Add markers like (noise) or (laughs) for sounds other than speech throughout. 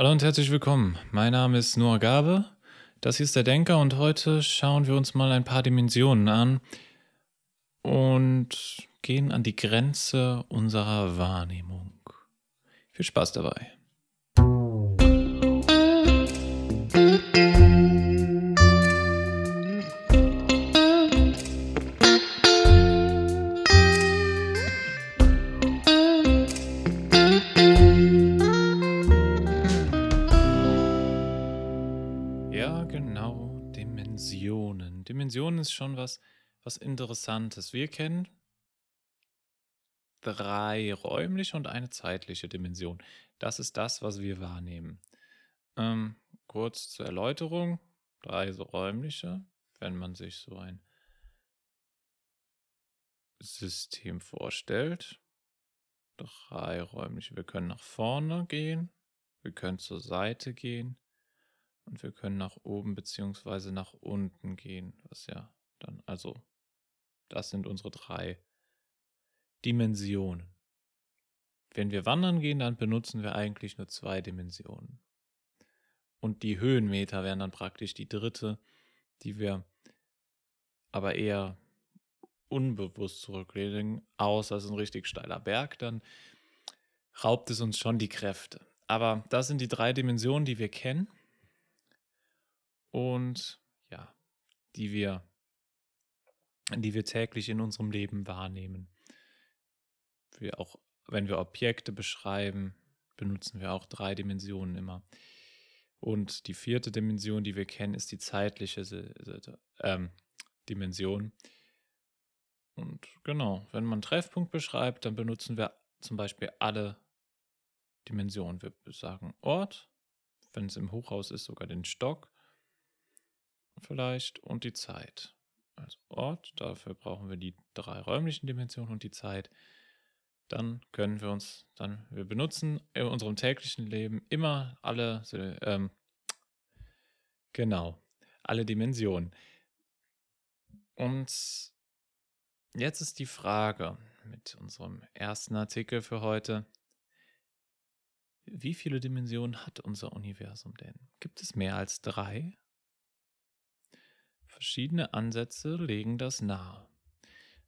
Hallo und herzlich willkommen. Mein Name ist Noah Gabe. Das hier ist der Denker und heute schauen wir uns mal ein paar Dimensionen an und gehen an die Grenze unserer Wahrnehmung. Viel Spaß dabei. Dimensionen ist schon was, was Interessantes. Wir kennen drei räumliche und eine zeitliche Dimension. Das ist das, was wir wahrnehmen. Ähm, kurz zur Erläuterung. Drei so räumliche, wenn man sich so ein System vorstellt. Drei räumliche. Wir können nach vorne gehen, wir können zur Seite gehen und wir können nach oben beziehungsweise nach unten gehen, was ja dann, also das sind unsere drei Dimensionen. Wenn wir wandern gehen, dann benutzen wir eigentlich nur zwei Dimensionen. Und die Höhenmeter wären dann praktisch die dritte, die wir aber eher unbewusst zurücklegen, außer es ist ein richtig steiler Berg, dann raubt es uns schon die Kräfte. Aber das sind die drei Dimensionen, die wir kennen und ja, die wir, die wir täglich in unserem Leben wahrnehmen. Wir auch, wenn wir Objekte beschreiben, benutzen wir auch drei Dimensionen immer. Und die vierte Dimension, die wir kennen, ist die zeitliche ähm, Dimension. Und genau, wenn man Treffpunkt beschreibt, dann benutzen wir zum Beispiel alle Dimensionen. Wir sagen Ort, wenn es im Hochhaus ist, sogar den Stock vielleicht und die Zeit. Also Ort, dafür brauchen wir die drei räumlichen Dimensionen und die Zeit. Dann können wir uns, dann, wir benutzen in unserem täglichen Leben immer alle, ähm, genau, alle Dimensionen. Und jetzt ist die Frage mit unserem ersten Artikel für heute. Wie viele Dimensionen hat unser Universum denn? Gibt es mehr als drei? Verschiedene Ansätze legen das nahe.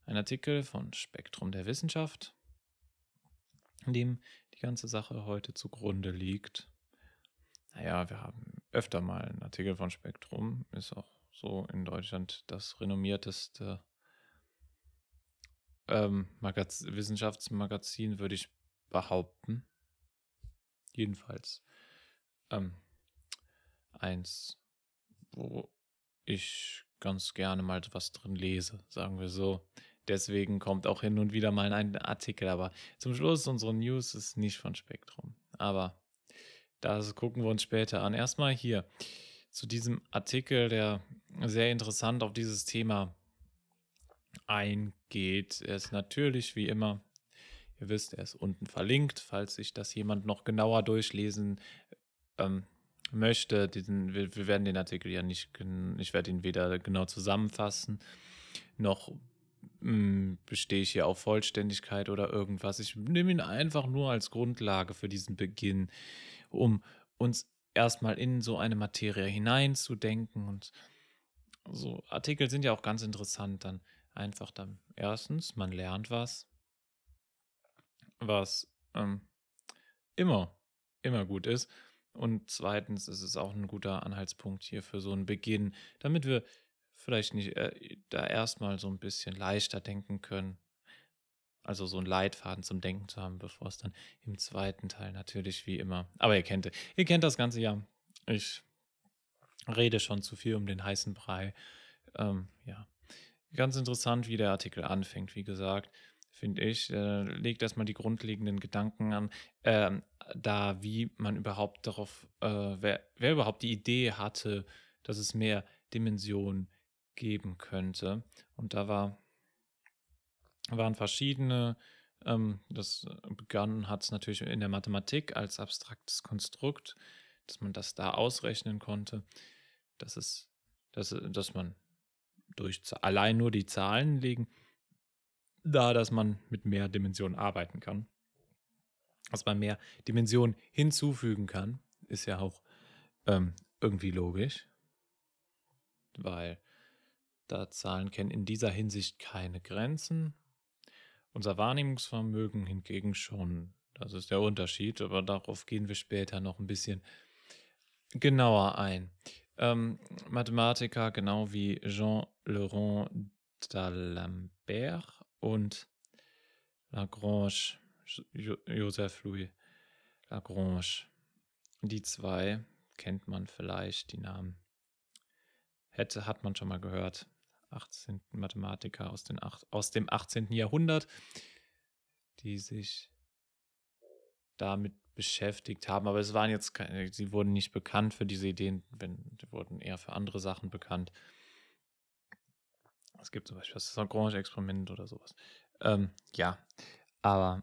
Ein Artikel von Spektrum der Wissenschaft, in dem die ganze Sache heute zugrunde liegt. Naja, wir haben öfter mal einen Artikel von Spektrum, ist auch so in Deutschland das renommierteste ähm, Wissenschaftsmagazin, würde ich behaupten. Jedenfalls ähm, eins, wo ich ganz gerne mal was drin lese, sagen wir so. Deswegen kommt auch hin und wieder mal ein Artikel, aber zum Schluss unsere News ist nicht von Spektrum. Aber das gucken wir uns später an. Erstmal hier zu diesem Artikel, der sehr interessant auf dieses Thema eingeht. Er ist natürlich wie immer, ihr wisst, er ist unten verlinkt, falls sich das jemand noch genauer durchlesen ähm, möchte, diesen, wir, wir, werden den Artikel ja nicht, ich werde ihn weder genau zusammenfassen, noch mh, hm, bestehe ich hier auf Vollständigkeit oder irgendwas. Ich nehme ihn einfach nur als Grundlage für diesen Beginn, um uns erstmal in so eine Materie hineinzudenken. Und so Artikel sind ja auch ganz interessant dann. Einfach dann, erstens, man lernt was, was ähm, immer, immer gut ist. Und zweitens ist es auch ein guter Anhaltspunkt hier für so einen Beginn, damit wir vielleicht nicht äh, da erstmal so ein bisschen leichter denken können. Also so einen Leitfaden zum Denken zu haben, bevor es dann im zweiten Teil natürlich wie immer. Aber ihr kennt, ihr kennt das Ganze ja. Ich rede schon zu viel um den heißen Brei. Ähm, ja, ganz interessant, wie der Artikel anfängt, wie gesagt finde ich. Äh, legt erstmal die grundlegenden Gedanken an, äh, da wie man überhaupt darauf, äh, wer, wer überhaupt die Idee hatte, dass es mehr Dimensionen geben könnte. Und da war, waren verschiedene, ähm, das begann hat es natürlich in der Mathematik als abstraktes Konstrukt, dass man das da ausrechnen konnte, dass es, dass, dass man durch allein nur die Zahlen legen da, dass man mit mehr Dimensionen arbeiten kann. Dass man mehr Dimensionen hinzufügen kann. ist ja auch ähm, irgendwie logisch, weil da Zahlen kennen in dieser Hinsicht keine Grenzen. Unser Wahrnehmungsvermögen hingegen schon. Das ist der Unterschied, aber darauf gehen wir später noch ein bisschen genauer ein. Ähm, Mathematiker, genau wie Jean Laurent d'Alembert und Lagrange, Joseph Louis Lagrange. Die zwei kennt man vielleicht, die Namen. Hätte, hat man schon mal gehört. 18. Mathematiker aus, den, aus dem 18. Jahrhundert, die sich damit beschäftigt haben. Aber es waren jetzt keine, sie wurden nicht bekannt für diese Ideen, wenn, die wurden eher für andere Sachen bekannt. Es gibt zum Beispiel das Lagrange-Experiment oder sowas. Ähm, ja, aber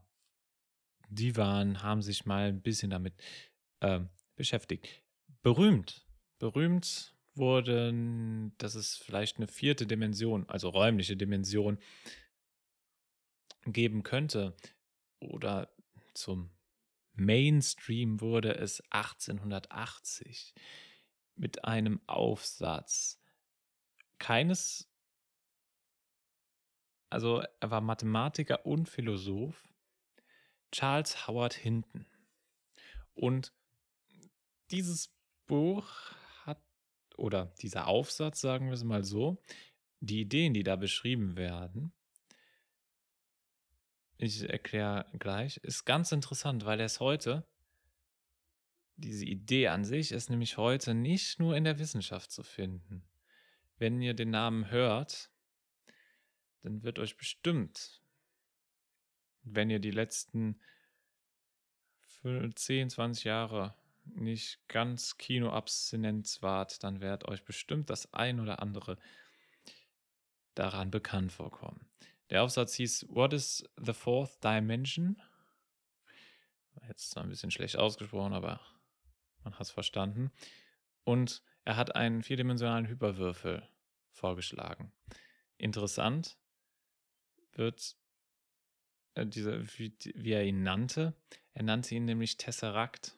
die waren, haben sich mal ein bisschen damit ähm, beschäftigt. Berühmt, berühmt wurden, das ist vielleicht eine vierte Dimension, also räumliche Dimension, geben könnte. Oder zum Mainstream wurde es 1880 mit einem Aufsatz. Keines, also er war Mathematiker und Philosoph, Charles Howard Hinton. Und dieses Buch hat, oder dieser Aufsatz, sagen wir es mal so, die Ideen, die da beschrieben werden, ich erkläre gleich, ist ganz interessant, weil er es heute, diese Idee an sich ist nämlich heute nicht nur in der Wissenschaft zu finden. Wenn ihr den Namen hört, dann wird euch bestimmt, wenn ihr die letzten 10, 20 Jahre nicht ganz Kinoabstinenz wart, dann wird euch bestimmt das ein oder andere daran bekannt vorkommen. Der Aufsatz hieß What is the Fourth Dimension? Jetzt zwar ein bisschen schlecht ausgesprochen, aber man hat es verstanden. Und er hat einen vierdimensionalen Hyperwürfel vorgeschlagen. Interessant wird äh, dieser, wie, wie er ihn nannte. Er nannte ihn nämlich Tesseract.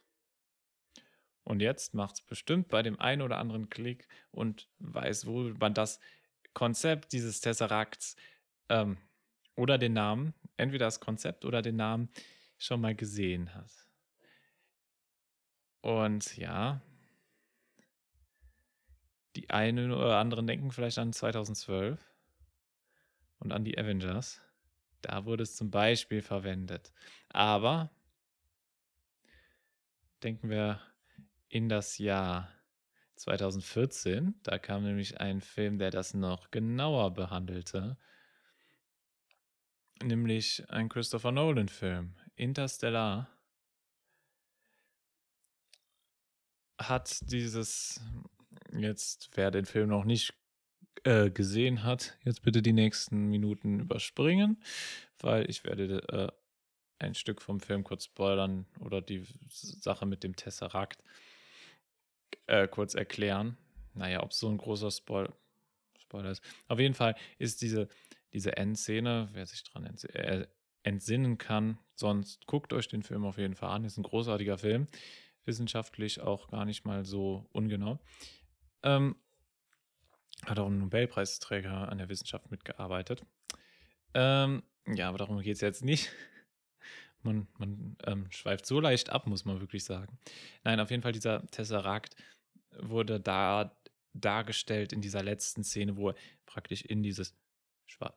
Und jetzt macht es bestimmt bei dem einen oder anderen Klick und weiß, wo man das Konzept dieses Tesseracts ähm, oder den Namen, entweder das Konzept oder den Namen schon mal gesehen hat. Und ja, die einen oder anderen denken vielleicht an 2012 und an die Avengers. Da wurde es zum Beispiel verwendet. Aber denken wir in das Jahr 2014. Da kam nämlich ein Film, der das noch genauer behandelte. Nämlich ein Christopher Nolan-Film. Interstellar hat dieses, jetzt wer den Film noch nicht äh, gesehen hat, jetzt bitte die nächsten Minuten überspringen, weil ich werde äh, ein Stück vom Film kurz spoilern oder die Sache mit dem Tesseract äh, kurz erklären. Naja, ob es so ein großer Spoil Spoiler ist. Auf jeden Fall ist diese, diese Endszene, wer sich daran ents äh, entsinnen kann, sonst guckt euch den Film auf jeden Fall an. Ist ein großartiger Film. Wissenschaftlich auch gar nicht mal so ungenau. Ähm, hat auch ein Nobelpreisträger an der Wissenschaft mitgearbeitet. Ähm, ja, aber darum geht es jetzt nicht. (laughs) Man, man ähm, schweift so leicht ab, muss man wirklich sagen. Nein, auf jeden Fall, dieser Tesseract wurde da dargestellt in dieser letzten Szene, wo er praktisch in dieses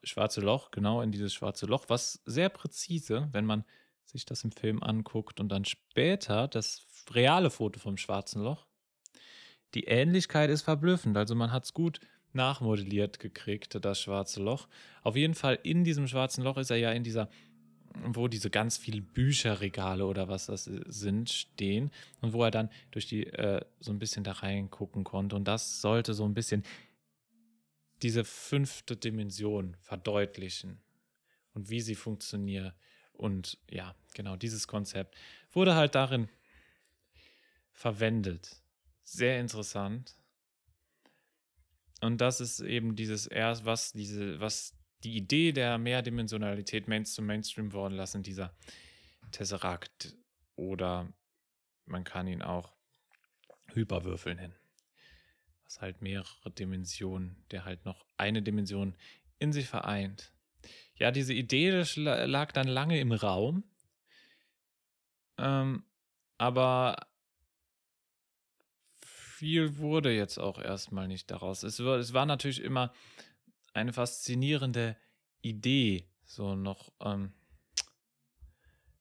schwarze Loch, genau in dieses schwarze Loch, was sehr präzise, wenn man sich das im Film anguckt und dann später das reale Foto vom schwarzen Loch, die Ähnlichkeit ist verblüffend. Also man hat es gut nachmodelliert gekriegt, das schwarze Loch. Auf jeden Fall in diesem schwarzen Loch ist er ja in dieser wo diese ganz vielen Bücherregale oder was das sind stehen und wo er dann durch die äh, so ein bisschen da reingucken konnte. Und das sollte so ein bisschen diese fünfte Dimension verdeutlichen und wie sie funktioniert. Und ja, genau dieses Konzept wurde halt darin verwendet. Sehr interessant. Und das ist eben dieses erst, was diese, was die Idee der Mehrdimensionalität Main zum Mainstream worden lassen, dieser Tesseract. Oder man kann ihn auch Hyperwürfel nennen. Was halt mehrere Dimensionen, der halt noch eine Dimension in sich vereint. Ja, diese Idee lag dann lange im Raum. Ähm, aber viel wurde jetzt auch erstmal nicht daraus. Es war, es war natürlich immer eine faszinierende Idee, so noch, ähm,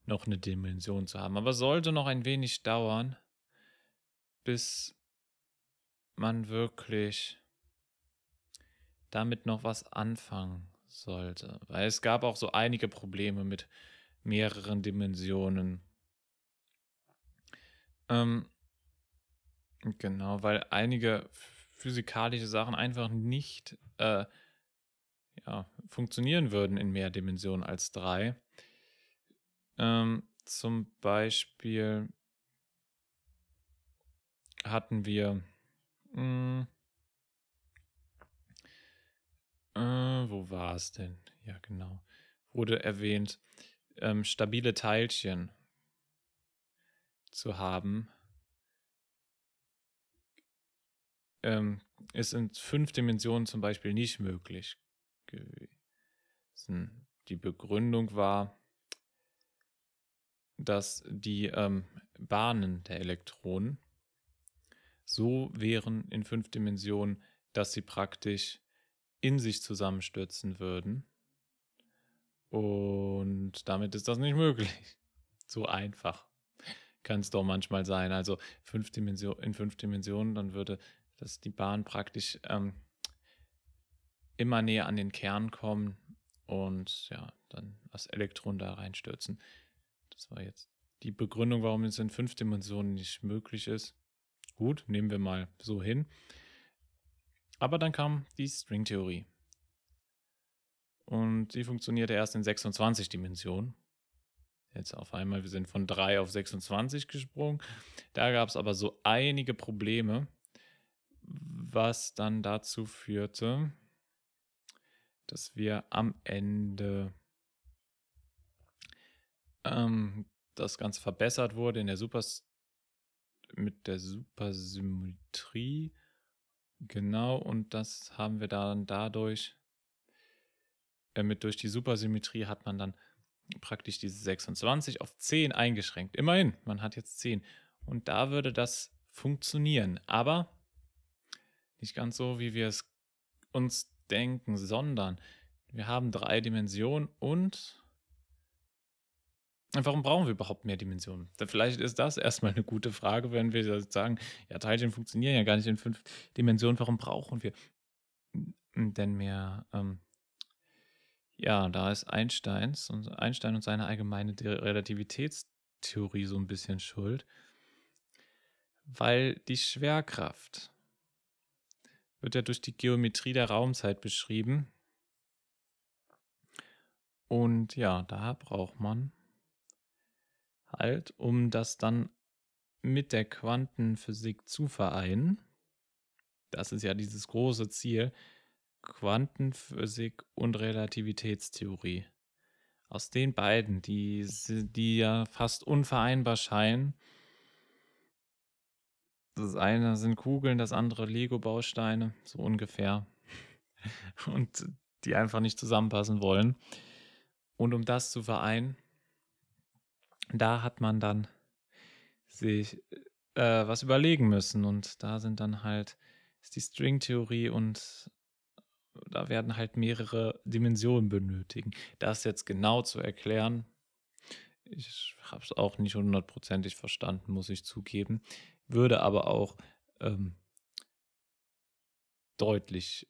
noch eine Dimension zu haben. Aber sollte noch ein wenig dauern, bis man wirklich damit noch was anfangen sollte. Weil es gab auch so einige Probleme mit mehreren Dimensionen. Ähm, genau, weil einige physikalische Sachen einfach nicht äh, ja, funktionieren würden in mehr Dimensionen als drei. Ähm, zum Beispiel hatten wir mh, hm, äh, wo war es denn? Ja, genau. Wurde erwähnt, ähm, stabile Teilchen zu haben. Ähm, ist in fünf Dimensionen zum Beispiel nicht möglich gewesen. Die Begründung war, dass die ähm, Bahnen der Elektronen so wären in fünf Dimensionen, dass sie praktisch in sich zusammenstürzen würden. Und damit ist das nicht möglich. (laughs) So einfach kann es doch manchmal sein. Also fünf Dimension, in fünf Dimensionen, dann würde das die Bahn praktisch ähm, immer näher an den Kern kommen und ja, dann das Elektron da reinstürzen. Das war jetzt die Begründung, warum es in fünf Dimensionen nicht möglich ist. Gut, nehmen wir mal so hin. Aber dann kam die Stringtheorie. Und die funktionierte erst in 26 Dimensionen. Jetzt auf einmal, wir sind von 3 auf 26 gesprungen. Da gab es aber so einige Probleme, was dann dazu führte, dass wir am Ende ähm, das Ganze verbessert wurde in der Super mit der Supersymmetrie Genau, und das haben wir dann dadurch, äh, mit durch die Supersymmetrie hat man dann praktisch diese 26 auf 10 eingeschränkt. Immerhin, man hat jetzt 10. Und da würde das funktionieren. Aber nicht ganz so, wie wir es uns denken, sondern wir haben drei Dimensionen und Warum brauchen wir überhaupt mehr Dimensionen? Vielleicht ist das erstmal eine gute Frage, wenn wir sagen, ja, Teilchen funktionieren ja gar nicht in fünf Dimensionen. Warum brauchen wir denn mehr? Ähm, ja, da ist Einsteins und Einstein und seine allgemeine Relativitätstheorie so ein bisschen schuld, weil die Schwerkraft wird ja durch die Geometrie der Raumzeit beschrieben. Und ja, da braucht man halt, um das dann mit der Quantenphysik zu vereinen. Das ist ja dieses große Ziel. Quantenphysik und Relativitätstheorie. Aus den beiden, die, die ja fast unvereinbar scheinen. Das eine sind Kugeln, das andere Lego-Bausteine, so ungefähr. (laughs) Und die einfach nicht zusammenpassen wollen. Und um das zu vereinen, da hat man dann sich äh, was überlegen müssen. Und da sind dann halt, ist die Stringtheorie und da werden halt mehrere Dimensionen benötigen. Das jetzt genau zu erklären, ich habe es auch nicht hundertprozentig verstanden, muss ich zugeben, würde aber auch ähm, deutlich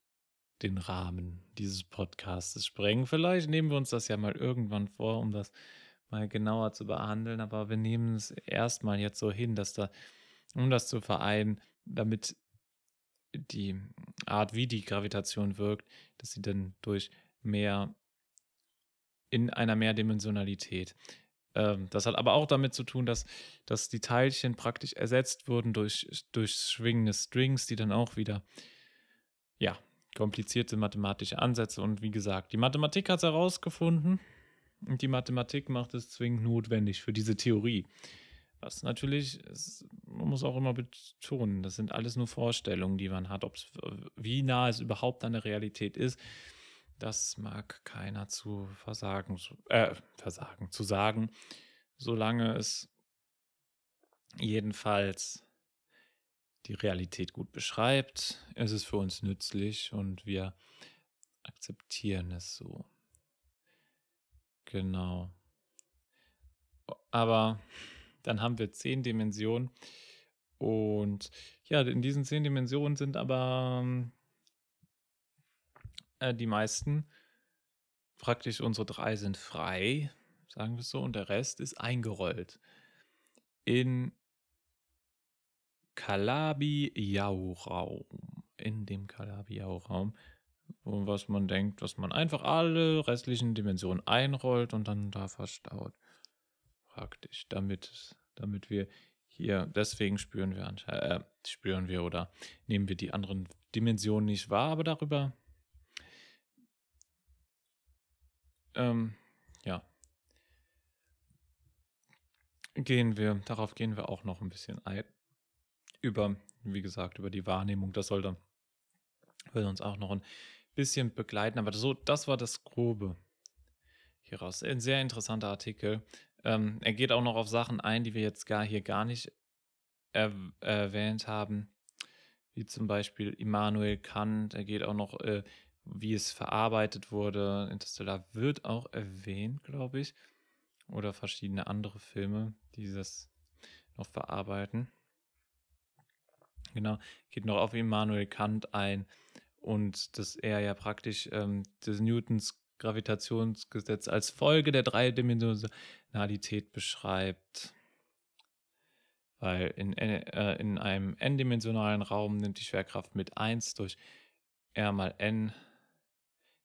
den Rahmen dieses Podcasts sprengen. Vielleicht nehmen wir uns das ja mal irgendwann vor, um das mal genauer zu behandeln, aber wir nehmen es erstmal jetzt so hin, dass da, um das zu vereinen, damit die Art, wie die Gravitation wirkt, dass sie dann durch mehr in einer Mehrdimensionalität. Ähm, das hat aber auch damit zu tun, dass, dass die Teilchen praktisch ersetzt wurden durch, durch schwingende Strings, die dann auch wieder, ja, komplizierte mathematische Ansätze und wie gesagt, die Mathematik hat es herausgefunden und die Mathematik macht es zwingend notwendig für diese Theorie. Was natürlich, ist, man muss auch immer betonen, das sind alles nur Vorstellungen, die man hat. Ob's, wie nah es überhaupt an der Realität ist, das mag keiner zu versagen, äh, versagen, zu sagen, solange es jedenfalls die Realität gut beschreibt, ist es für uns nützlich und wir akzeptieren es so. Genau. Aber dann haben wir zehn Dimensionen. Und ja, in diesen zehn Dimensionen sind aber äh, die meisten, praktisch unsere drei sind frei, sagen wir so, und der Rest ist eingerollt. In Kalabi-Yau-Raum. In dem Kalabi-Yau-Raum, was man denkt, was man einfach alle restlichen Dimensionen einrollt und dann da verstaut praktisch, damit, damit wir hier, deswegen spüren wir, äh, spüren wir oder nehmen wir die anderen Dimensionen nicht wahr, aber darüber, ähm, ja, gehen wir, darauf gehen wir auch noch ein bisschen ein. Über, wie gesagt, über die Wahrnehmung, das soll dann, will uns auch noch ein bisschen begleiten, aber so, das war das Grobe hieraus. Ein sehr interessanter Artikel. Ähm, er geht auch noch auf Sachen ein, die wir jetzt gar hier gar nicht er erwähnt haben, wie zum Beispiel Immanuel Kant. Er geht auch noch, äh, wie es verarbeitet wurde. Interstellar wird auch erwähnt, glaube ich. Oder verschiedene andere Filme, die das noch verarbeiten. Genau, geht noch auf Immanuel Kant ein und dass er ja praktisch ähm, des Newtons Gravitationsgesetz als Folge der Dreidimensionalität beschreibt. Weil in, äh, in einem n-dimensionalen Raum nimmt die Schwerkraft mit 1 durch r mal n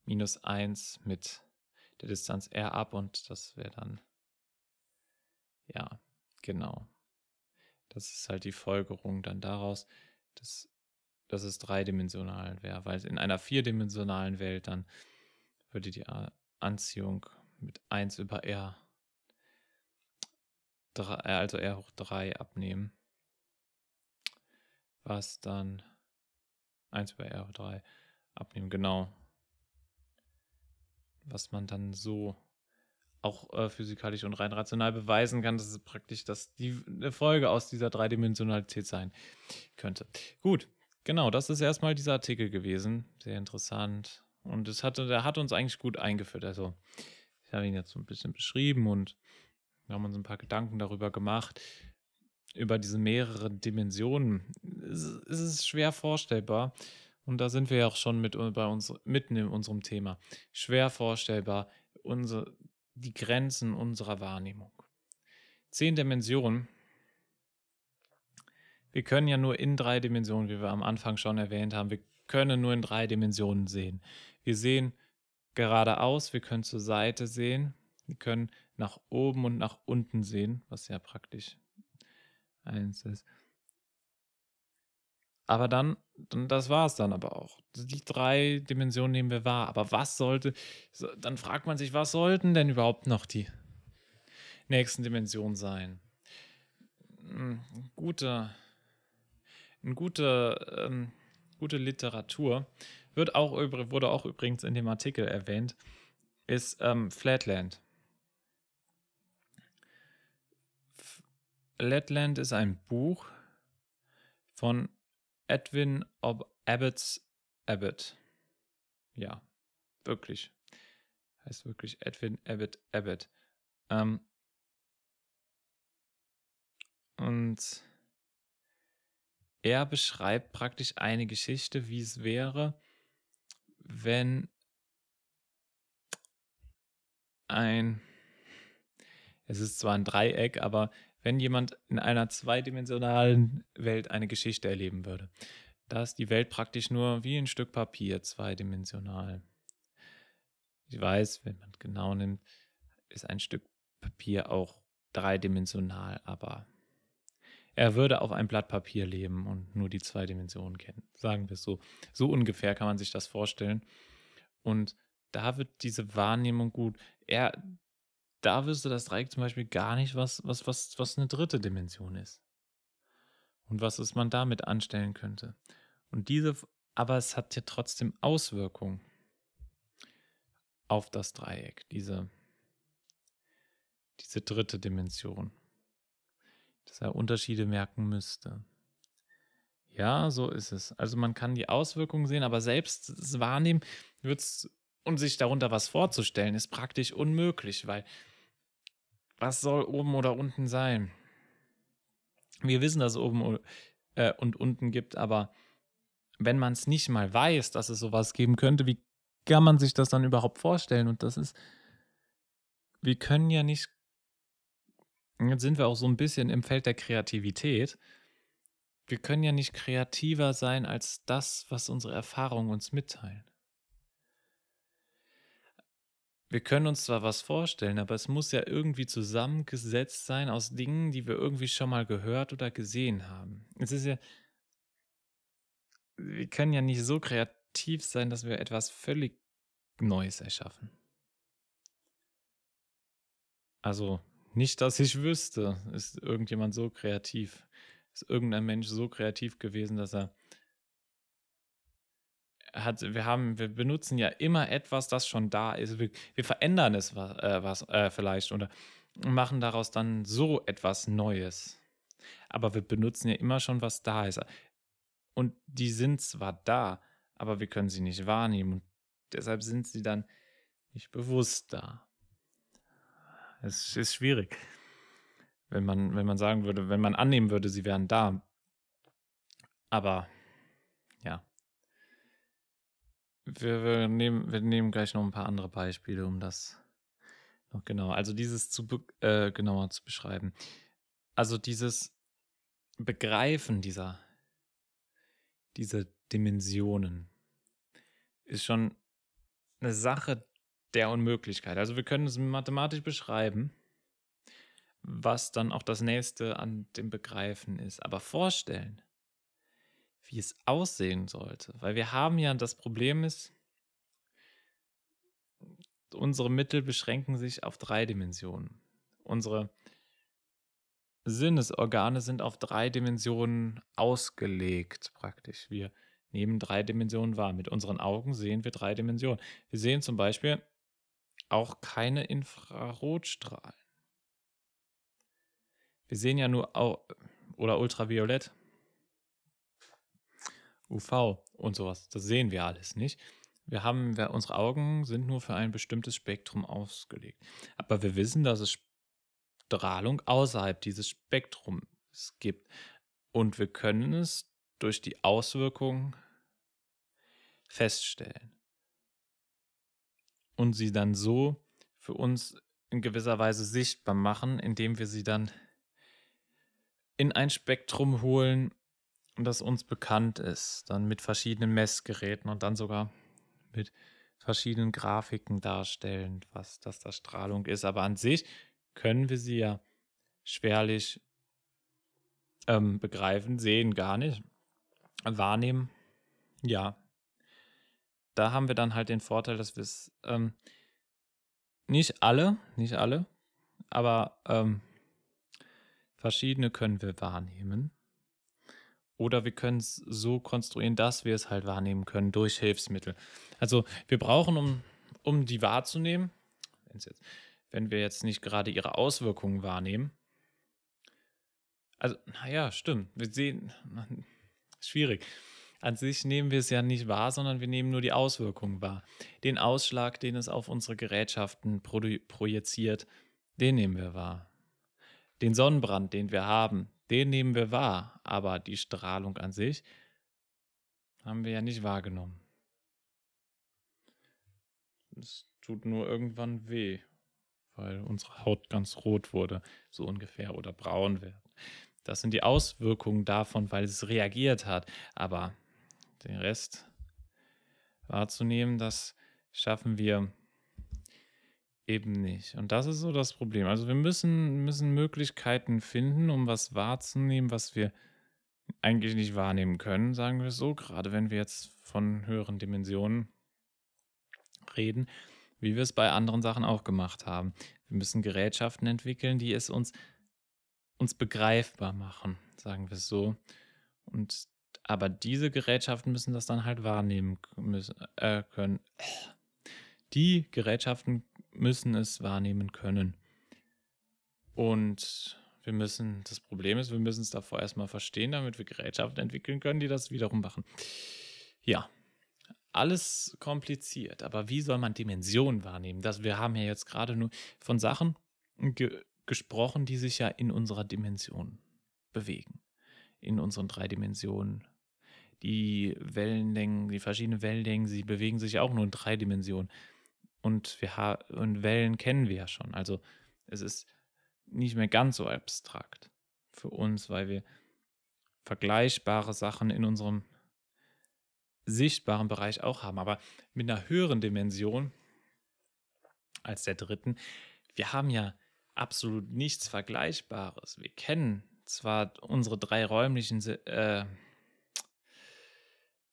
minus 1 mit der Distanz r ab und das wäre dann, ja, genau. Das ist halt die Folgerung dann daraus, dass, dass es dreidimensional wäre, weil in einer vierdimensionalen Welt dann würde die Anziehung mit 1 über R, äh, also R hoch 3 abnehmen. Was dann 1 über R hoch 3 abnehmen, genau. Was man dann so auch äh, physikalisch und rein rational beweisen kann, dass es praktisch dass die eine Folge aus dieser Dreidimensionalität sein könnte. Gut, genau, das ist erstmal dieser Artikel gewesen. Sehr interessant. Und das hatte, der hat uns eigentlich gut eingeführt. Also, ich habe ihn jetzt so ein bisschen beschrieben und wir haben uns ein paar Gedanken darüber gemacht, über diese mehreren Dimensionen. Es, es ist schwer vorstellbar. Und da sind wir ja auch schon mit bei uns mitten in unserem Thema. Schwer vorstellbar, unsere, die Grenzen unserer Wahrnehmung. Zehn Dimensionen. Wir können ja nur in drei Dimensionen, wie wir am Anfang schon erwähnt haben, wir können nur in drei Dimensionen sehen. Wir sehen geradeaus, wir können zur Seite sehen, wir können nach oben und nach unten sehen, was ja praktisch eins ist. Aber dann, das war es dann aber auch. Die drei Dimensionen nehmen wir wahr. Aber was sollte, dann fragt man sich, was sollten denn überhaupt noch die nächsten Dimensionen sein? Gute, eine gute, ähm, gute Literatur wird auch, wurde auch übrigens in dem Artikel erwähnt, ist ähm, Flatland. Flatland ist ein Buch von Edwin Ob Abbott's Abbott. Ja, wirklich. Heißt wirklich Edwin Abbott Abbott. Ähm, und er beschreibt praktisch eine Geschichte, wie es wäre, wenn ein, es ist zwar ein Dreieck, aber wenn jemand in einer zweidimensionalen Welt eine Geschichte erleben würde, da ist die Welt praktisch nur wie ein Stück Papier, zweidimensional. Ich weiß, wenn man genau nimmt, ist ein Stück Papier auch dreidimensional, aber er würde auf einem Blatt Papier leben und nur die zwei Dimensionen kennen. Sagen wir es so. So ungefähr kann man sich das vorstellen. Und da wird diese Wahrnehmung gut. Er, da wüsste das Dreieck zum Beispiel gar nicht, was, was, was, was eine dritte Dimension ist. Und was es man damit anstellen könnte. Und diese, aber es hat ja trotzdem Auswirkungen auf das Dreieck, diese, diese dritte Dimension. Dass er Unterschiede merken müsste. Ja, so ist es. Also man kann die Auswirkungen sehen, aber selbst das Wahrnehmen wird's und sich darunter was vorzustellen, ist praktisch unmöglich, weil was soll oben oder unten sein? Wir wissen, dass es oben äh, und unten gibt, aber wenn man es nicht mal weiß, dass es sowas geben könnte, wie kann man sich das dann überhaupt vorstellen? Und das ist, wir können ja nicht, jetzt sind wir auch so ein bisschen im Feld der Kreativität. Wir können ja nicht kreativer sein als das, was unsere Erfahrungen uns mitteilen. Wir können uns zwar was vorstellen, aber es muss ja irgendwie zusammengesetzt sein aus Dingen, die wir irgendwie schon mal gehört oder gesehen haben. Es ist ja, wir können ja nicht so kreativ sein, dass wir etwas völlig Neues erschaffen. Also nicht, dass ich wüsste, ist irgendjemand so kreativ, ist irgendein Mensch so kreativ gewesen, dass er hat, wir haben, wir benutzen ja immer etwas, das schon da ist. Wir, wir verändern es was, äh, was äh, vielleicht oder machen daraus dann so etwas Neues. Aber wir benutzen ja immer schon, was da ist. Und die sind zwar da, aber wir können sie nicht wahrnehmen. Und deshalb sind sie dann nicht bewusst da. Es ist schwierig. Wenn man, wenn man sagen würde, wenn man annehmen würde, sie wären da. Aber ja, wir, wir, nehmen, wir nehmen gleich noch ein paar andere Beispiele, um das noch genauer, also dieses zu äh, genauer zu beschreiben. Also dieses Begreifen dieser, dieser Dimensionen ist schon eine Sache der Unmöglichkeit. Also wir können es mathematisch beschreiben, was dann auch das nächste an dem Begreifen ist. Aber vorstellen, wie es aussehen sollte. Weil wir haben ja, das Problem ist, unsere Mittel beschränken sich auf drei Dimensionen. Unsere Sinnesorgane sind auf drei Dimensionen ausgelegt, praktisch. Wir nehmen drei Dimensionen wahr. Mit unseren Augen sehen wir drei Dimensionen. Wir sehen zum Beispiel auch keine Infrarotstrahlen. Wir sehen ja nur oder Ultraviolett. UV und sowas. Das sehen wir alles nicht. Wir haben, wir, unsere Augen sind nur für ein bestimmtes Spektrum ausgelegt. Aber wir wissen, dass es Strahlung außerhalb dieses Spektrums gibt. Und wir können es durch die Auswirkungen feststellen. Und sie dann so für uns in gewisser Weise sichtbar machen, indem wir sie dann in ein Spektrum holen, das uns bekannt ist, dann mit verschiedenen Messgeräten und dann sogar mit verschiedenen Grafiken darstellen, was das da Strahlung ist. Aber an sich können wir sie ja schwerlich ähm, begreifen, sehen gar nicht, wahrnehmen. Ja, da haben wir dann halt den Vorteil, dass wir es ähm, nicht alle, nicht alle, aber ähm, verschiedene können wir wahrnehmen. Oder wir können es so konstruieren, dass wir es halt wahrnehmen können durch Hilfsmittel. Also wir brauchen, um, um die wahrzunehmen, jetzt, wenn wir jetzt nicht gerade ihre Auswirkungen wahrnehmen. Also, naja, stimmt. Wir sehen, schwierig. An sich nehmen wir es ja nicht wahr, sondern wir nehmen nur die Auswirkungen wahr. Den Ausschlag, den es auf unsere Gerätschaften projiziert, den nehmen wir wahr. Den Sonnenbrand, den wir haben, den nehmen wir wahr, aber die Strahlung an sich haben wir ja nicht wahrgenommen. Es tut nur irgendwann weh, weil unsere Haut ganz rot wurde, so ungefähr, oder braun wird. Das sind die Auswirkungen davon, weil es reagiert hat. Aber den Rest wahrzunehmen, das schaffen wir eben nicht. Und das ist so das Problem. Also wir müssen, müssen Möglichkeiten finden, um was wahrzunehmen, was wir eigentlich nicht wahrnehmen können, sagen wir so, gerade wenn wir jetzt von höheren Dimensionen reden, wie wir es bei anderen Sachen auch gemacht haben. Wir müssen Gerätschaften entwickeln, die es uns, uns begreifbar machen, sagen wir es so. Und aber diese Gerätschaften müssen das dann halt wahrnehmen müssen, äh, können. Die Gerätschaften müssen es wahrnehmen können. Und wir müssen, das Problem ist, wir müssen es davor erstmal verstehen, damit wir Gerätschaften entwickeln können, die das wiederum machen. Ja, alles kompliziert, aber wie soll man Dimensionen wahrnehmen? Das, wir haben ja jetzt gerade nur von Sachen ge gesprochen, die sich ja in unserer Dimension bewegen. In unseren drei Dimensionen. Die Wellenlängen, die verschiedenen Wellenlängen, sie bewegen sich auch nur in drei Dimensionen. Und, wir und Wellen kennen wir ja schon. Also es ist nicht mehr ganz so abstrakt für uns, weil wir vergleichbare Sachen in unserem sichtbaren Bereich auch haben, aber mit einer höheren Dimension als der dritten. Wir haben ja absolut nichts Vergleichbares. Wir kennen zwar unsere drei räumlichen äh,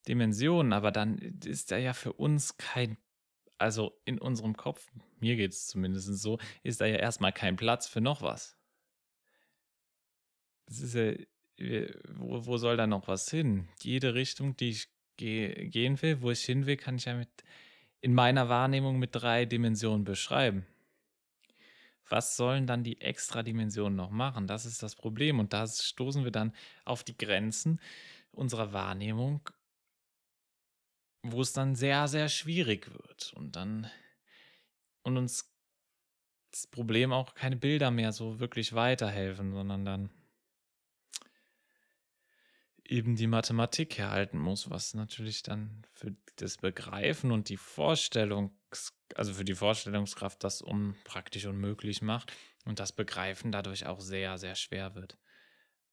Dimensionen, aber dann ist da ja für uns kein, also in unserem Kopf, mir geht es zumindest so, ist da ja erstmal kein Platz für noch was. Das ist ja, wo, wo soll da noch was hin? Jede Richtung, die ich ge gehen will, wo ich hin will, kann ich ja mit in meiner Wahrnehmung mit drei Dimensionen beschreiben. Was sollen dann die extra Dimensionen noch machen? Das ist das Problem. Und da stoßen wir dann auf die Grenzen unserer Wahrnehmung, wo es dann sehr, sehr schwierig wird. Und dann und uns das Problem auch keine Bilder mehr so wirklich weiterhelfen, sondern dann eben die Mathematik herhalten muss, was natürlich dann für das Begreifen und die Vorstellung, also für die Vorstellungskraft das um praktisch unmöglich macht und das Begreifen dadurch auch sehr, sehr schwer wird.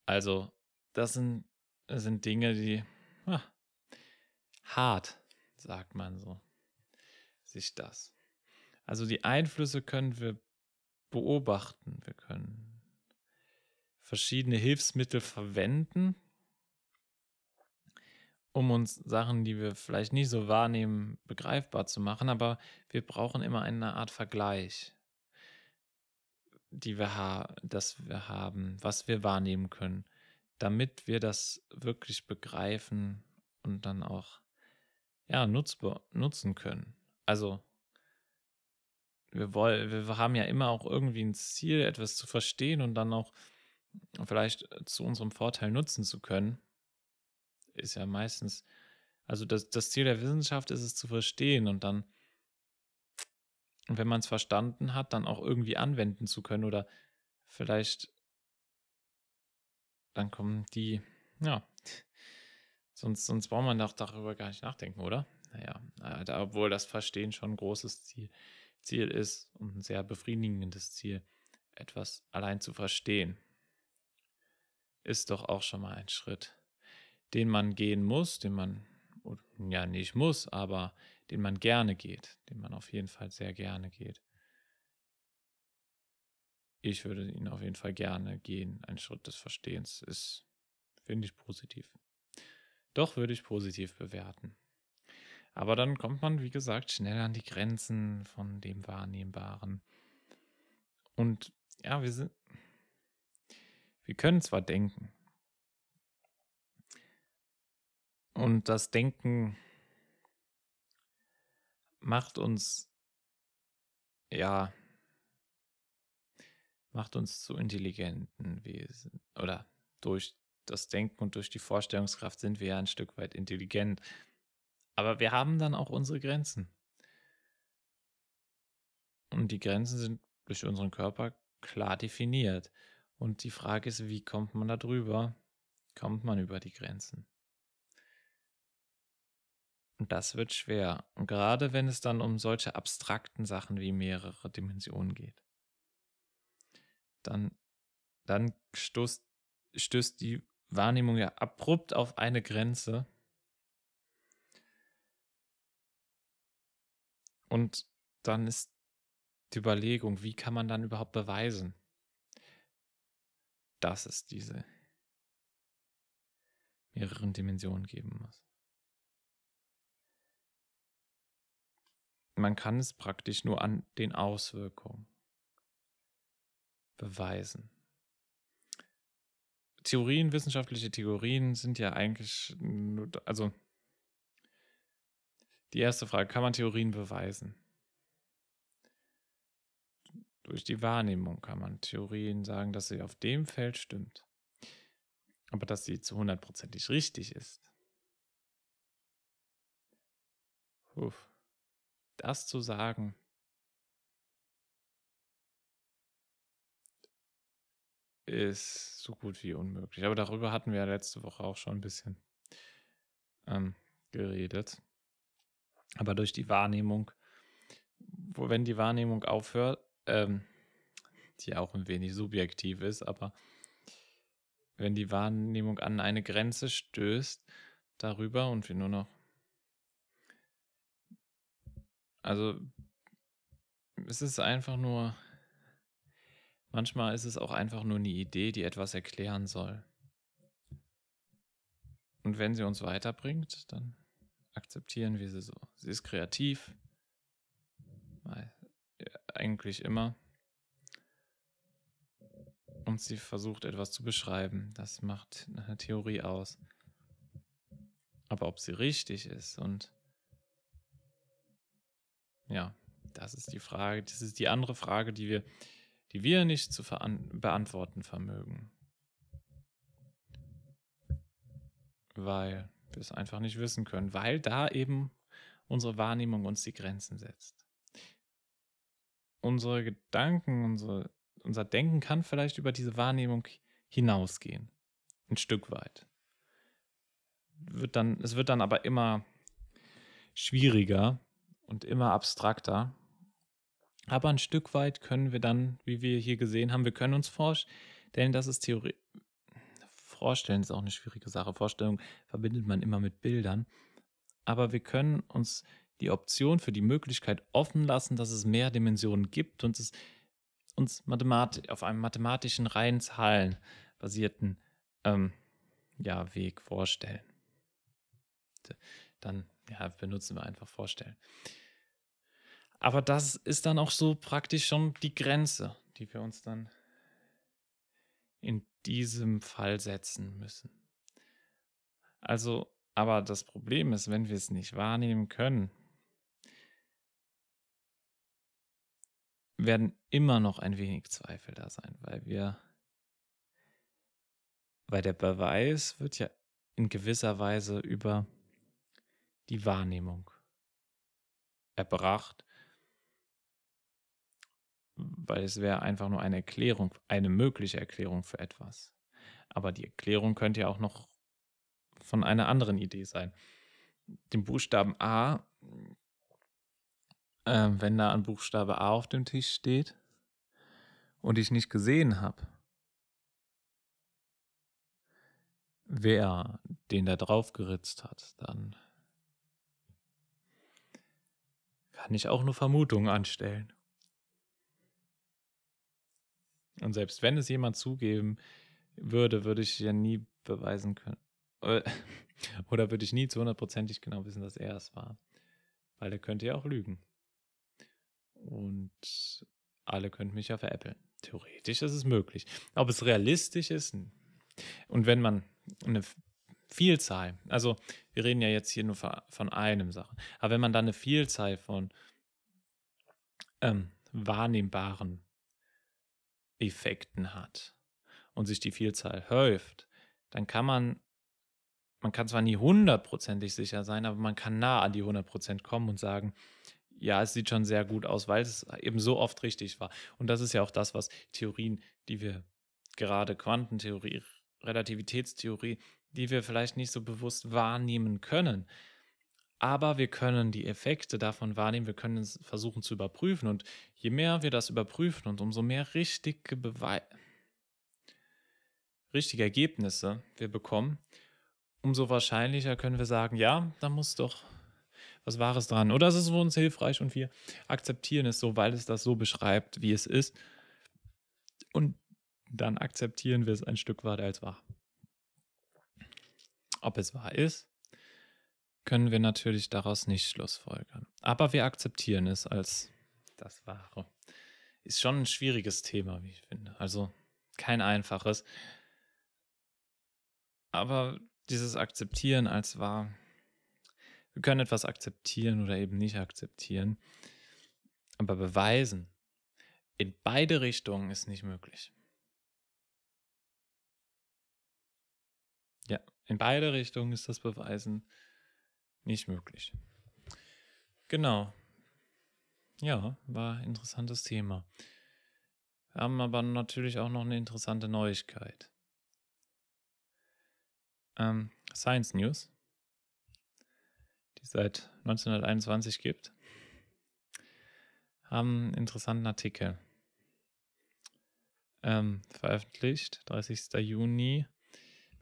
Also, das sind, das sind Dinge, die ah, hart, sagt man so, sich das. Also die Einflüsse können wir beobachten, wir können verschiedene Hilfsmittel verwenden, um uns Sachen, die wir vielleicht nicht so wahrnehmen, begreifbar zu machen, aber wir brauchen immer eine Art Vergleich, die wir ha das wir haben, was wir wahrnehmen können, damit wir das wirklich begreifen und dann auch ja, nutzbar, nutzen können. Also wir wollen, wir haben ja immer auch irgendwie ein Ziel, etwas zu verstehen und dann auch vielleicht zu unserem Vorteil nutzen zu können ist ja meistens, also das, das Ziel der Wissenschaft ist es zu verstehen und dann, wenn man es verstanden hat, dann auch irgendwie anwenden zu können oder vielleicht dann kommen die, ja, sonst, sonst braucht man doch darüber gar nicht nachdenken, oder? Naja, äh, obwohl das Verstehen schon ein großes Ziel, Ziel ist und ein sehr befriedigendes Ziel, etwas allein zu verstehen, ist doch auch schon mal ein Schritt den man gehen muss, den man ja nicht muss, aber den man gerne geht, den man auf jeden Fall sehr gerne geht. Ich würde ihn auf jeden Fall gerne gehen. Ein Schritt des Verstehens ist, finde ich, positiv. Doch würde ich positiv bewerten. Aber dann kommt man, wie gesagt, schnell an die Grenzen von dem Wahrnehmbaren. Und ja, wir sind, wir können zwar denken, Und das Denken macht uns, ja, macht uns zu intelligenten Wesen. Oder durch das Denken und durch die Vorstellungskraft sind wir ja ein Stück weit intelligent. Aber wir haben dann auch unsere Grenzen. Und die Grenzen sind durch unseren Körper klar definiert. Und die Frage ist, wie kommt man da drüber? Kommt man über die Grenzen? Und das wird schwer. Und gerade wenn es dann um solche abstrakten Sachen wie mehrere Dimensionen geht. Dann, dann stoßt, stößt die Wahrnehmung ja abrupt auf eine Grenze. Und dann ist die Überlegung, wie kann man dann überhaupt beweisen, dass es diese mehreren Dimensionen geben muss. man kann es praktisch nur an den Auswirkungen beweisen. Theorien, wissenschaftliche Theorien sind ja eigentlich, also die erste Frage, kann man Theorien beweisen? Durch die Wahrnehmung kann man Theorien sagen, dass sie auf dem Feld stimmt. Aber dass sie zu hundertprozentig richtig ist. Uff. Das zu sagen, ist so gut wie unmöglich. Aber darüber hatten wir ja letzte Woche auch schon ein bisschen ähm, geredet. Aber durch die Wahrnehmung, wo, wenn die Wahrnehmung aufhört, ähm, die auch ein wenig subjektiv ist, aber wenn die Wahrnehmung an eine Grenze stößt, darüber und wir nur noch. Also, es ist einfach nur. Manchmal ist es auch einfach nur eine Idee, die etwas erklären soll. Und wenn sie uns weiterbringt, dann akzeptieren wir sie so. Sie ist kreativ, eigentlich immer. Und sie versucht etwas zu beschreiben. Das macht eine Theorie aus. Aber ob sie richtig ist und ja, das ist die Frage, das ist die andere Frage, die wir, die wir nicht zu beantworten vermögen. Weil wir es einfach nicht wissen können, weil da eben unsere Wahrnehmung uns die Grenzen setzt. Unsere Gedanken, unsere, unser Denken kann vielleicht über diese Wahrnehmung hinausgehen. Ein Stück weit. Wird dann, es wird dann aber immer schwieriger und immer abstrakter. Aber ein Stück weit können wir dann, wie wir hier gesehen haben, wir können uns vorstellen, dass es Theorie, vorstellen ist auch eine schwierige Sache. Vorstellung verbindet man immer mit Bildern. Aber wir können uns die Option für die Möglichkeit offen lassen, dass es mehr Dimensionen gibt und es uns Mathemat auf einem mathematischen rein Zahlen basierten ähm, ja, Weg vorstellen. Dann ja, benutzen wir einfach vorstellen. Aber das ist dann auch so praktisch schon die Grenze, die wir uns dann in diesem Fall setzen müssen. Also, aber das Problem ist, wenn wir es nicht wahrnehmen können, werden immer noch ein wenig Zweifel da sein, weil wir, weil der Beweis wird ja in gewisser Weise über die Wahrnehmung erbracht weil es wäre einfach nur eine Erklärung, eine mögliche Erklärung für etwas. Aber die Erklärung könnte ja auch noch von einer anderen Idee sein. Den Buchstaben A, äh, wenn da ein Buchstabe A auf dem Tisch steht und ich nicht gesehen habe, wer den da drauf geritzt hat, dann kann ich auch nur Vermutungen anstellen. Und selbst wenn es jemand zugeben würde, würde ich ja nie beweisen können. Äh, (laughs) oder würde ich nie zu hundertprozentig genau wissen, dass er es war. Weil er könnte ja auch lügen. Und alle könnten mich ja veräppeln. Theoretisch ist es möglich. Ob es realistisch ist und wenn man eine Vielzahl, also wir reden ja jetzt hier nur von einem Sachen, aber wenn man dann eine Vielzahl von ähm, wahrnehmbaren Effekten hat und sich die Vielzahl häuft, dann kann man, man kann zwar nie hundertprozentig sicher sein, aber man kann nah an die 100% kommen und sagen, ja, es sieht schon sehr gut aus, weil es eben so oft richtig war. Und das ist ja auch das, was Theorien, die wir gerade Quantentheorie, Relativitätstheorie, die wir vielleicht nicht so bewusst wahrnehmen können, aber wir können die Effekte davon wahrnehmen, wir können es versuchen zu überprüfen. Und je mehr wir das überprüfen und umso mehr richtige, Bewei richtige Ergebnisse wir bekommen, umso wahrscheinlicher können wir sagen, ja, da muss doch was Wahres dran. Oder es ist für uns hilfreich und wir akzeptieren es so, weil es das so beschreibt, wie es ist. Und dann akzeptieren wir es ein Stück weit als wahr. Ob es wahr ist, können wir natürlich daraus nicht schlussfolgern. Aber wir akzeptieren es als das Wahre. ist schon ein schwieriges Thema, wie ich finde. Also kein einfaches. Aber dieses Akzeptieren als wahr. Wir können etwas akzeptieren oder eben nicht akzeptieren. Aber beweisen in beide Richtungen ist nicht möglich. Ja, in beide Richtungen ist das Beweisen nicht möglich. Genau. Ja, war ein interessantes Thema. Wir haben aber natürlich auch noch eine interessante Neuigkeit. Ähm, Science News, die es seit 1921 gibt, haben einen interessanten Artikel ähm, veröffentlicht, 30. Juni,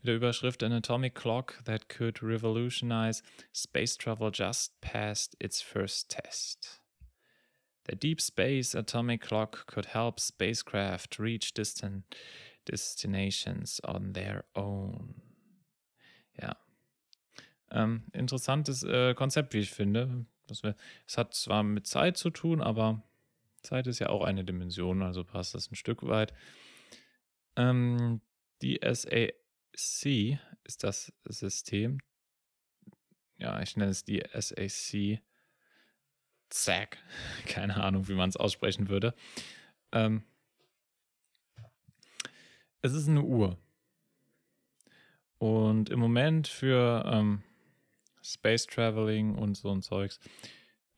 mit der Überschrift An Atomic Clock that could revolutionize space travel just passed its first test. The Deep Space Atomic Clock could help spacecraft reach distant destinations on their own. Ja. Ähm, interessantes äh, Konzept, wie ich finde. Wir, es hat zwar mit Zeit zu tun, aber Zeit ist ja auch eine Dimension, also passt das ein Stück weit. Ähm, die SAC ist das System. Ja, ich nenne es die SAC. Zack. (laughs) Keine Ahnung, wie man es aussprechen würde. Ähm, es ist eine Uhr. Und im Moment für ähm, Space Traveling und so ein Zeugs,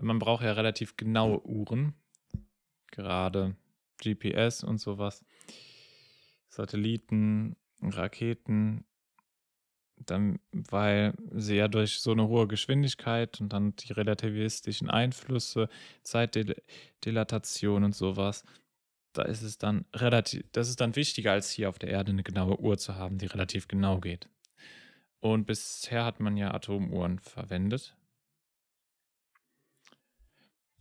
man braucht ja relativ genaue Uhren. Gerade GPS und sowas. Satelliten, Raketen, dann, weil sie ja durch so eine hohe Geschwindigkeit und dann die relativistischen Einflüsse, Zeitdilatation und sowas, da ist es dann relativ, das ist dann wichtiger als hier auf der Erde eine genaue Uhr zu haben, die relativ genau geht. Und bisher hat man ja Atomuhren verwendet,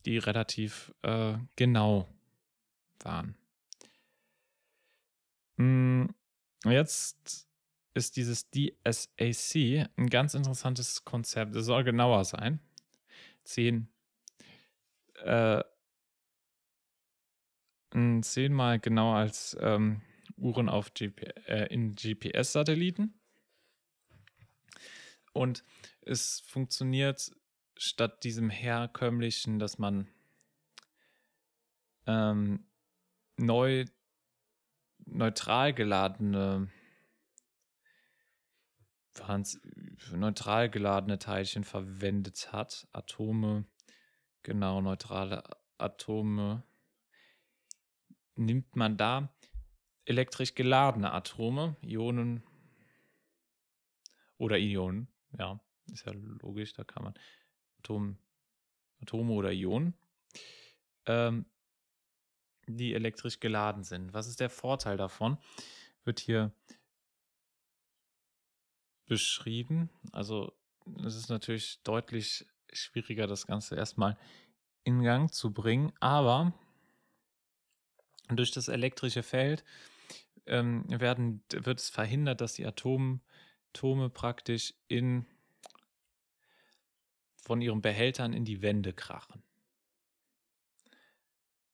die relativ äh, genau waren. Hm, jetzt ist dieses DSAC ein ganz interessantes Konzept. Es soll genauer sein. Zehn, äh, zehnmal genauer als ähm, Uhren auf GP, äh, in GPS-Satelliten. Und es funktioniert statt diesem herkömmlichen, dass man ähm, neu neutral geladene neutral geladene Teilchen verwendet hat. Atome, genau, neutrale Atome. Nimmt man da elektrisch geladene Atome, Ionen oder Ionen, ja, ist ja logisch, da kann man Atom, Atome oder Ionen, ähm, die elektrisch geladen sind. Was ist der Vorteil davon? Wird hier beschrieben. Also es ist natürlich deutlich schwieriger, das Ganze erstmal in Gang zu bringen, aber durch das elektrische Feld ähm, werden, wird es verhindert, dass die Atom, Atome praktisch in, von ihren Behältern in die Wände krachen.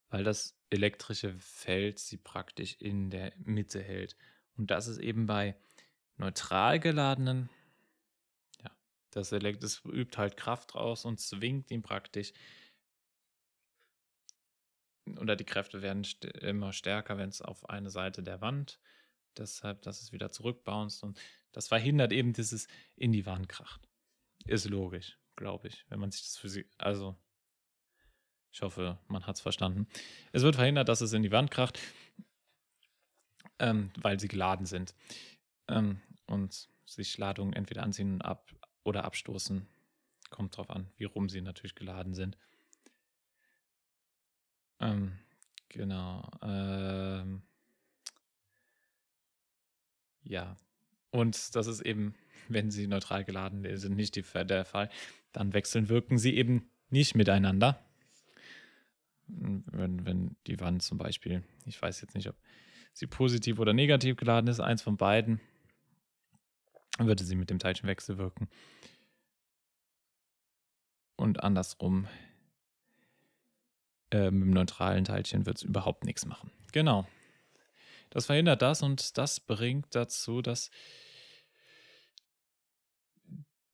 Weil das elektrische Feld sie praktisch in der Mitte hält. Und das ist eben bei neutral geladenen, ja, das, Elekt das übt halt Kraft raus und zwingt ihn praktisch, oder die Kräfte werden st immer stärker, wenn es auf eine Seite der Wand, deshalb, dass es wieder zurückbounced und das verhindert eben dieses in die Wand kracht. Ist logisch, glaube ich, wenn man sich das für sie, also ich hoffe, man hat es verstanden. Es wird verhindert, dass es in die Wand kracht, ähm, weil sie geladen sind ähm, und sich Ladungen entweder anziehen ab oder abstoßen. Kommt drauf an, wie rum sie natürlich geladen sind. Ähm, genau. Ähm, ja. Und das ist eben, wenn sie neutral geladen sind, nicht die, der Fall. Dann wechseln, wirken sie eben nicht miteinander. Wenn, wenn die Wand zum Beispiel, ich weiß jetzt nicht, ob sie positiv oder negativ geladen ist, eins von beiden, würde sie mit dem Teilchen wechselwirken. Und andersrum Äh, mit dem neutralen Teilchen wird es überhaupt nichts machen. Genau. Das verhindert das und das bringt dazu, dass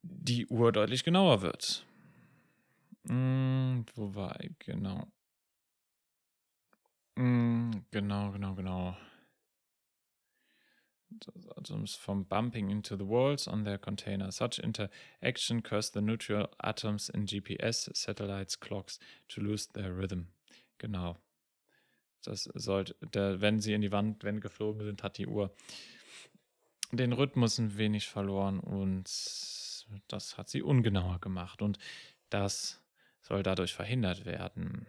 die Uhr deutlich genauer wird. Hm, wo war ich? Genau. Hm, genau, genau, genau. Atoms from bumping into the walls on their container. Such interaction cause the neutral atoms in GPS satellites clocks to lose their rhythm. Genau. Das sollte, der, wenn sie in die Wand, wenn geflogen sind, hat die Uhr den Rhythmus ein wenig verloren und das hat sie ungenauer gemacht und das soll dadurch verhindert werden.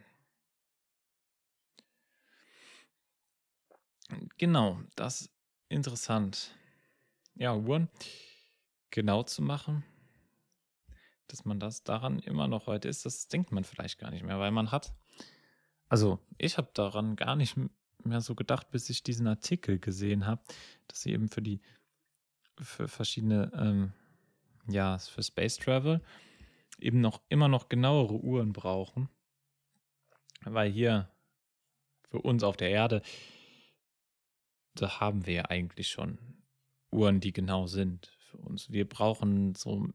Genau, das ist interessant. Ja, Uhren genau zu machen, dass man das daran immer noch heute ist, das denkt man vielleicht gar nicht mehr, weil man hat, also ich habe daran gar nicht mehr so gedacht, bis ich diesen Artikel gesehen habe, dass sie eben für die, für verschiedene, ähm, ja, für Space Travel eben noch immer noch genauere Uhren brauchen. Weil hier für uns auf der Erde, da haben wir ja eigentlich schon Uhren, die genau sind für uns. Wir brauchen so,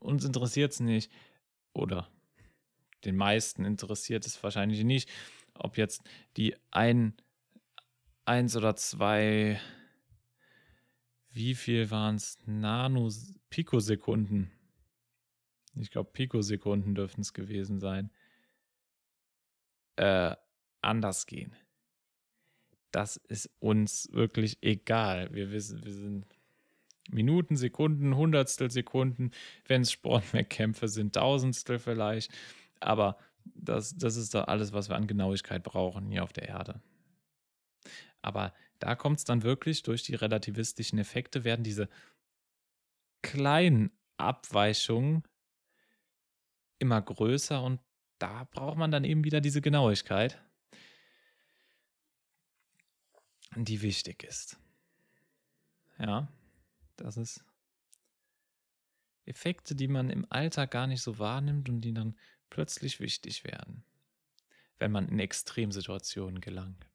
uns interessiert es nicht, oder den meisten interessiert es wahrscheinlich nicht, ob jetzt die ein, eins oder zwei, wie viel waren es, Nano-Pikosekunden ich glaube, Pikosekunden dürften es gewesen sein, äh, anders gehen. Das ist uns wirklich egal. Wir wissen, wir sind Minuten, Sekunden, Hundertstel Sekunden, wenn es Sportwettkämpfe sind, Tausendstel vielleicht. Aber das, das ist doch alles, was wir an Genauigkeit brauchen hier auf der Erde. Aber da kommt es dann wirklich durch die relativistischen Effekte, werden diese kleinen Abweichungen immer größer und da braucht man dann eben wieder diese Genauigkeit, die wichtig ist. Ja, das ist Effekte, die man im Alltag gar nicht so wahrnimmt und die dann plötzlich wichtig werden, wenn man in Extremsituationen gelangt.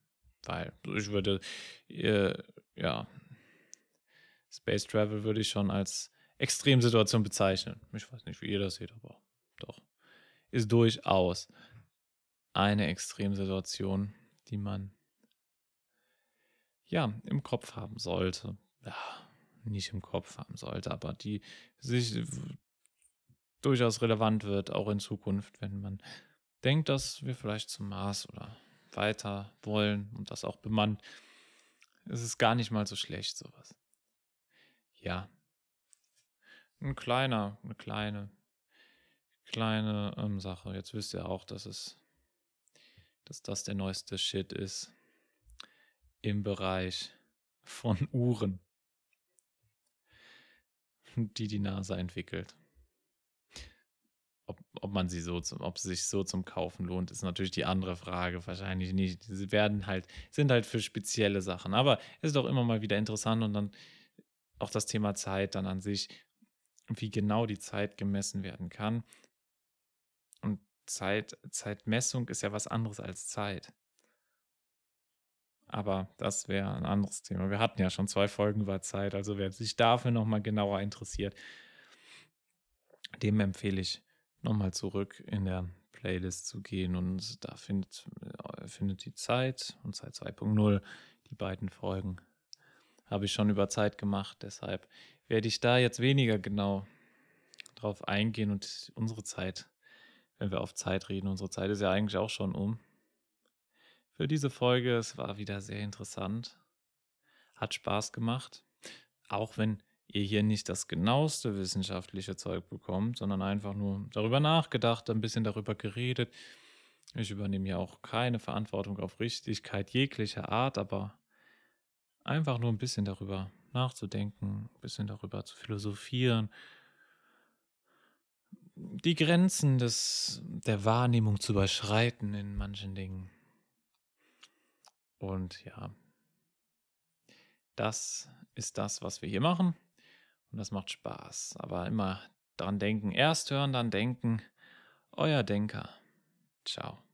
Weil ich würde, äh, ja, Space Travel würde ich schon als Extremsituation bezeichnen. Ich weiß nicht, wie ihr das seht, aber doch, ist durchaus eine Extremsituation, die man ja im Kopf haben sollte. Ja, nicht im Kopf haben sollte, aber die sich durchaus relevant wird, auch in Zukunft, wenn man denkt, dass wir vielleicht zum Mars oder weiter wollen und das auch bemannt. Es ist gar nicht mal so schlecht, sowas. Ja. Ein kleiner, eine kleine kleine ähm, Sache. Jetzt wisst ihr auch, dass es, dass das der neueste Shit ist im Bereich von Uhren, die die NASA entwickelt. Ob, ob man sie so, zum, ob es sich so zum Kaufen lohnt, ist natürlich die andere Frage. Wahrscheinlich nicht. Sie werden halt, sind halt für spezielle Sachen. Aber es ist doch immer mal wieder interessant und dann auch das Thema Zeit dann an sich, wie genau die Zeit gemessen werden kann. Zeit, Zeitmessung ist ja was anderes als Zeit. Aber das wäre ein anderes Thema. Wir hatten ja schon zwei Folgen über Zeit, also wer sich dafür nochmal genauer interessiert, dem empfehle ich nochmal zurück in der Playlist zu gehen und da findet, äh, findet die Zeit und Zeit 2.0, die beiden Folgen, habe ich schon über Zeit gemacht. Deshalb werde ich da jetzt weniger genau drauf eingehen und unsere Zeit wenn wir auf Zeit reden. Unsere Zeit ist ja eigentlich auch schon um. Für diese Folge, es war wieder sehr interessant. Hat Spaß gemacht. Auch wenn ihr hier nicht das genaueste wissenschaftliche Zeug bekommt, sondern einfach nur darüber nachgedacht, ein bisschen darüber geredet. Ich übernehme ja auch keine Verantwortung auf Richtigkeit jeglicher Art, aber einfach nur ein bisschen darüber nachzudenken, ein bisschen darüber zu philosophieren, die Grenzen des, der Wahrnehmung zu überschreiten in manchen Dingen. Und ja, das ist das, was wir hier machen. Und das macht Spaß. Aber immer dran denken. Erst hören, dann denken. Euer Denker. Ciao.